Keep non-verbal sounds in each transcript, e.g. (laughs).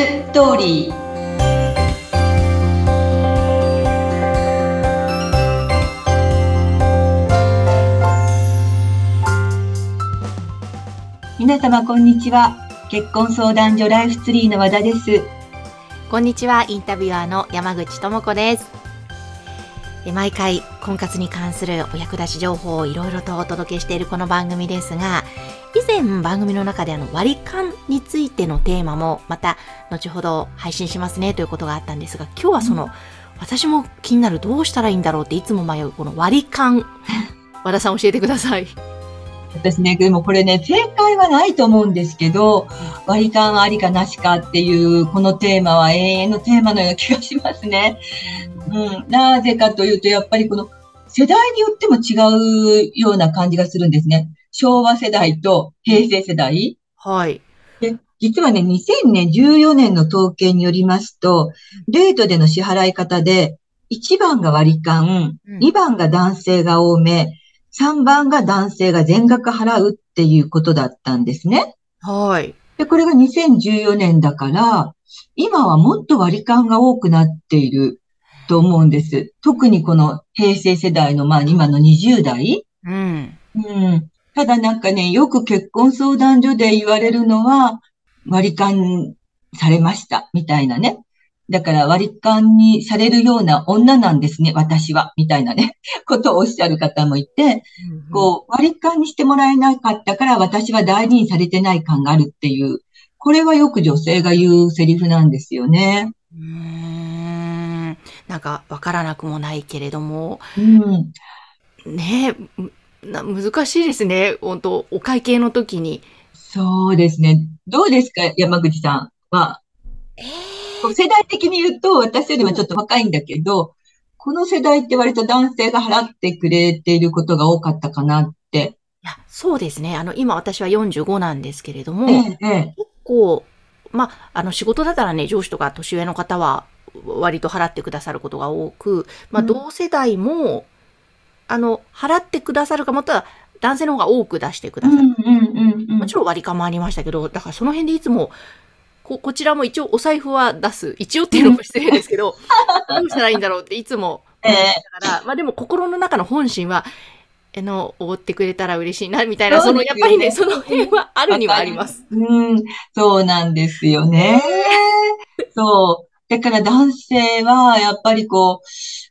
ストーリー皆様こんにちは結婚相談所ライフツリーの和田ですこんにちはインタビュアーの山口智子です毎回婚活に関するお役立ち情報をいろいろとお届けしているこの番組ですが以前番組の中であの割り勘についてのテーマもまた後ほど配信しますねということがあったんですが今日はその、うん、私も気になるどうしたらいいんだろうっていつも迷うこの割り勘 (laughs) 和田さん教えてください。私ね、でもこれね、正解はないと思うんですけど、割り勘ありかなしかっていう、このテーマは永遠のテーマのような気がしますね。うん。なぜかというと、やっぱりこの世代によっても違うような感じがするんですね。昭和世代と平成世代。はい。で実はね、2014年の統計によりますと、デートでの支払い方で、1番が割り勘、2番が男性が多め、3番が男性が全額払うっていうことだったんですね。はい。で、これが2014年だから、今はもっと割り勘が多くなっていると思うんです。特にこの平成世代の、まあ今の20代。うん。うん。ただなんかね、よく結婚相談所で言われるのは、割り勘されました、みたいなね。だから割り勘にされるような女なんですね、私は、みたいなね、(laughs) ことをおっしゃる方もいて、こう、割り勘にしてもらえなかったから私は大事にされてない感があるっていう、これはよく女性が言うセリフなんですよね。うん。なんかわからなくもないけれども、うん、ねな難しいですね、本当お会計の時に。そうですね。どうですか、山口さんは？えー世代的に言うと、私よりもちょっと若いんだけど、この世代って割と男性が払ってくれていることが多かったかなって。いや、そうですね。あの、今私は45なんですけれども、ええ、結構、まあ、あの、仕事だったらね、上司とか年上の方は割と払ってくださることが多く、まあ、同世代も、うん、あの、払ってくださるか、または男性の方が多く出してくださる。もちろん割り勘もありましたけど、だからその辺でいつも、こ、こちらも一応お財布は出す。一応っていうのも失礼ですけど、(laughs) どうしたらいいんだろうっていつも思ったから、まあでも心の中の本心は、あの、おごってくれたら嬉しいな、みたいな、その、やっぱりね、その辺はあるにはあります。うん、そうなんですよね。そう。だから男性は、やっぱりこ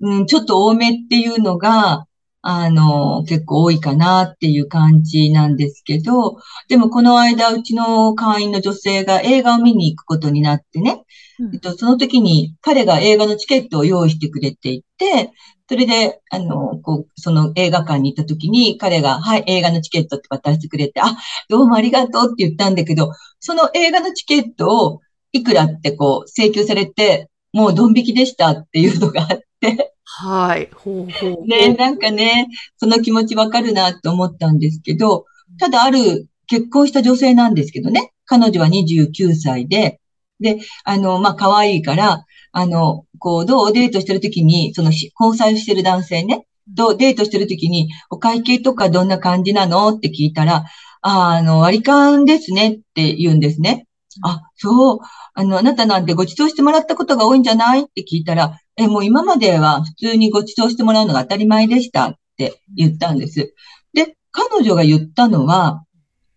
う、うん、ちょっと多めっていうのが、あの、結構多いかなっていう感じなんですけど、でもこの間、うちの会員の女性が映画を見に行くことになってね、うん、えっと、その時に彼が映画のチケットを用意してくれていて、それで、あの、こう、その映画館に行った時に彼が、はい、映画のチケットって渡してくれて、あ、どうもありがとうって言ったんだけど、その映画のチケットをいくらってこう請求されて、もうドン引きでしたっていうのがあって、はい。ほうほうね、なんかね、その気持ちわかるなと思ったんですけど、ただある結婚した女性なんですけどね、彼女は29歳で、で、あの、まあ、可愛いから、あの、こう、どうデートしてる時に、その、交際してる男性ね、どうデートしてる時に、お会計とかどんな感じなのって聞いたら、ああの、割り勘ですねって言うんですね。あ、そう。あの、あなたなんてご馳走してもらったことが多いんじゃない？って聞いたら、え、もう今までは普通にご馳走してもらうのが当たり前でしたって言ったんです。で、彼女が言ったのは、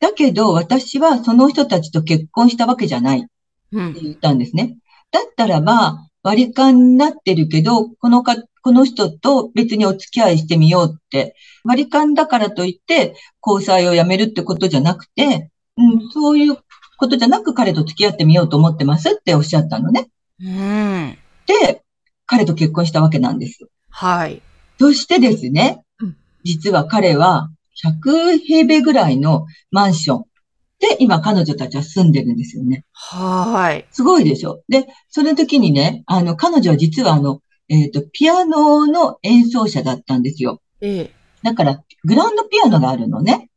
だけど私はその人たちと結婚したわけじゃないって言ったんですね。だったらば、割り勘になってるけど、このか、この人と別にお付き合いしてみようって、割り勘だからといって交際をやめるってことじゃなくて、うん、そういうことじゃなく彼と付き合ってみようと思ってますっておっしゃったのね。うん。で、彼と結婚したわけなんです。はい。そしてですね、実は彼は100平米ぐらいのマンションで今彼女たちは住んでるんですよね。はい。すごいでしょ？で、その時にね、あの、彼女は実はあの、えっ、ー、と、ピアノの演奏者だったんですよ。ええ。だから、グランドピアノがあるのね。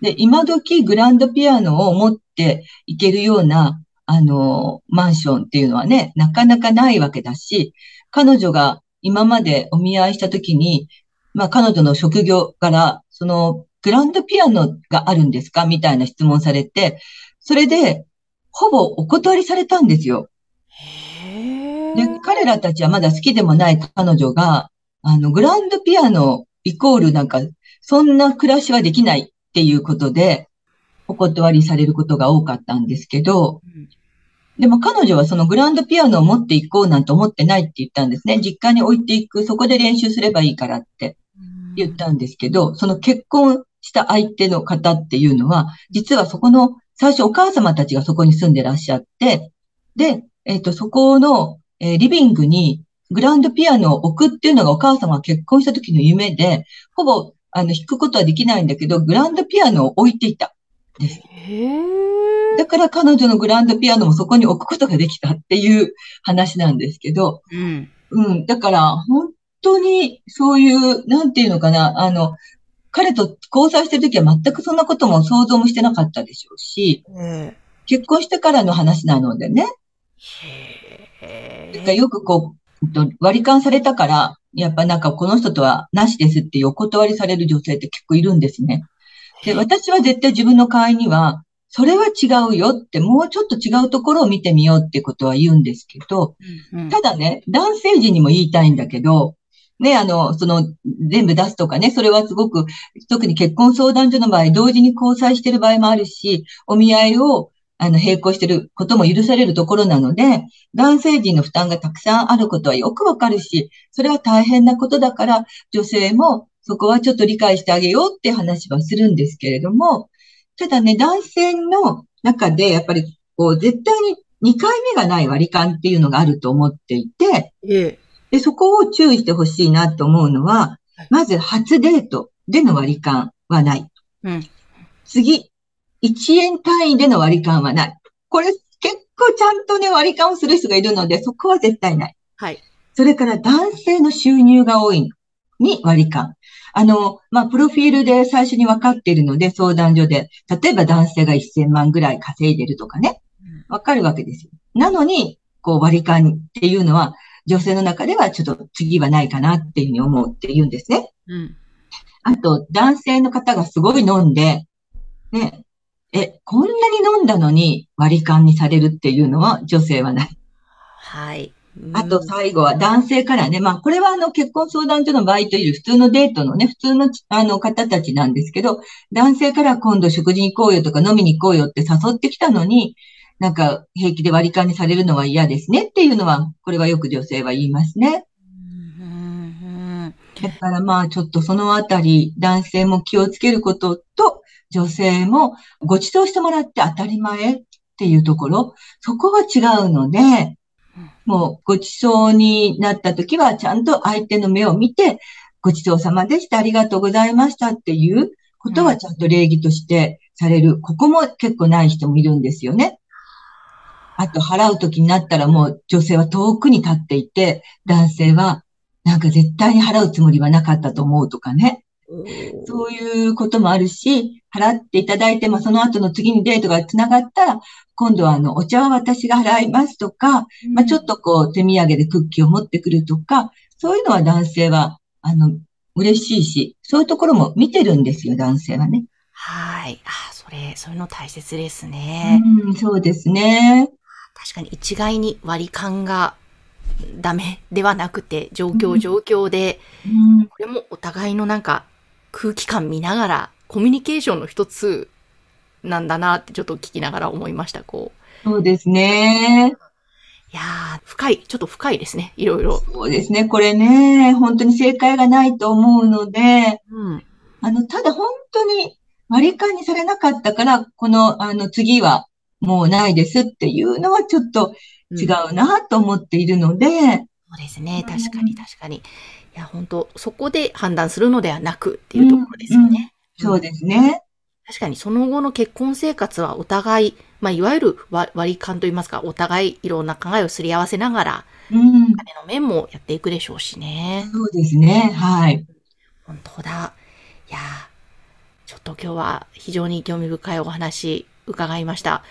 で、今時グランドピアノを持っていけるような、あの、マンションっていうのはね、なかなかないわけだし、彼女が今までお見合いした時に、まあ彼女の職業から、そのグランドピアノがあるんですか？みたいな質問されて、それで、ほぼお断りされたんですよ。へで、彼らたちはまだ好きでもない彼女が、あの、グランドピアノイコールなんか、そんな暮らしはできないっていうことで、お断りされることが多かったんですけど、でも彼女はそのグランドピアノを持っていこうなんて思ってないって言ったんですね。実家に置いていく、そこで練習すればいいからって言ったんですけど、その結婚した相手の方っていうのは、実はそこの、最初お母様たちがそこに住んでらっしゃって、で、えっ、と、そこの、えーリビングにグランドピアノを置くっていうのがお母様が結婚した時の夢で、ほぼ、あの、弾くことはできないんだけど、グランドピアノを置いていた。です。へだから彼女のグランドピアノもそこに置くことができたっていう話なんですけど、うん。うん。だから、本当に、そういう、なんていうのかな、あの、彼と交際してる時は全くそんなことも想像もしてなかったでしょうし、え結婚してからの話なのでね。へだからよくこう、うんと割り勘されたから、やっぱなんかこの人とはなしですってお断りされる女性って結構いるんですね。で、私は絶対自分の会員には、それは違うよって、もうちょっと違うところを見てみようってことは言うんですけど、うん。ただね、男性陣にも言いたいんだけど、ね、あの、その、全部出すとかね、それはすごく、特に結婚相談所の場合、同時に交際してる場合もあるし、お見合いを、あの、並行してることも許されるところなので、男性陣の負担がたくさんあることはよくわかるし、それは大変なことだから、女性もそこはちょっと理解してあげようって話はするんですけれども、ただね、男性の中で、やっぱり、こう、絶対に2回目がない割り勘っていうのがあると思っていて、ええ。で、そこを注意してほしいなと思うのははい、まず初デートでの割り勘はない。うん。次、1円単位での割り勘はない。これ結構ちゃんとね、割り勘をする人がいるので、そこは絶対ない。はい。それから男性の収入が多いのに割り勘。あの、まあ、プロフィールで最初に分かっているので、相談所で、例えば男性が1000万ぐらい稼いでるとかね、わかるわけですよ。なのに、こう割り勘っていうのは、女性の中ではちょっと次はないかなっていうふうに思うっていうんですね。うん。あと、男性の方がすごい飲んで、ね、え、こんなに飲んだのに割り勘にされるっていうのは女性はない。はい。あと最後は男性からね、まあこれはあの結婚相談所の場合という普通のデートのね、普通のあの方たちなんですけど、男性から今度食事に行こうよとか飲みに行こうよって誘ってきたのに、なんか平気で割り勘にされるのは嫌ですねっていうのは、これはよく女性は言いますね。うんうんだからまあちょっとそのあたり、男性も気をつけることと、女性もご馳走してもらって当たり前っていうところ、そこが違うので、もうご馳走になった時はちゃんと相手の目を見て、ご馳走様でした、ありがとうございましたっていうことはちゃんと礼儀としてされる。ここも結構ない人もいるんですよね。あと払う時になったらもう女性は遠くに立っていて、男性はなんか絶対に払うつもりはなかったと思うとかね。うん。そういうこともあるし、払っていただいて、まあ、その後の次にデートが繋がったら、今度はあの、お茶は私が払いますとか、まあ、ちょっとこう、手土産でクッキーを持ってくるとか、そういうのは男性は、あの、嬉しいし、そういうところも見てるんですよ、男性はね。はい。あ、それ、そういうの大切ですね。うん、そうですね。確かに一概に割り勘がダメではなくて、状うん況状況で、うん、これもお互いのなんか空気感見ながら、コミュニケーションの一つなんだなってちょっと聞きながら思いました、こう。そうですね。いやー、深い、ちょっと深いですね、いろいろ。そうですね。これね、本当に正解がないと思うので、うん。あの、ただ本当に割り勘にされなかったから、この、あの、次はもうないですっていうのはちょっと違うなと思っているので、そうですね。確かに確かに。いや、本当そこで判断するのではなくっていうところですよね。そうですね。確かにその後の結婚生活はお互い、まあ、いわゆる割割り勘といいますか、お互いいろんな考えをすり合わせながら、うん。お金の面もやっていくでしょうしね。そうですね。はい。本当だ。いやーちょっと今日は非常に興味深いお話伺いました。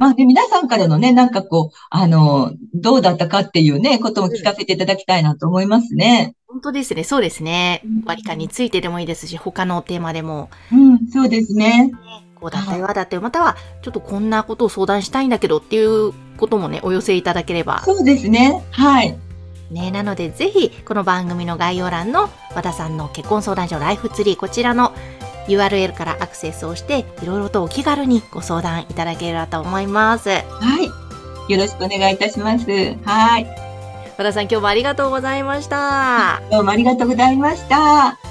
まあ、で、皆さんからのね、なんかこう、あの、どうだったかっていうね、ことも聞かせていただきたいなと思いますね。本当ですね。そうですねうん。割り勘についてでもいいですし、他のテーマでも、うん、そうですね。こうだったよ、だったよ、または、ちょっとこんなことを相談したいんだけどっていうこともね、お寄せいただければ。そうですね。はい。ね、なのでぜひ、この番組の概要欄の和田さんの結婚相談所ライフツリー、こちらの URL からアクセスをして、いろいろとお気軽にご相談いただければと思います。はい。よろしくお願いいたします。はい。和田さん、今日もありがとうございました。どうもありがとうございました。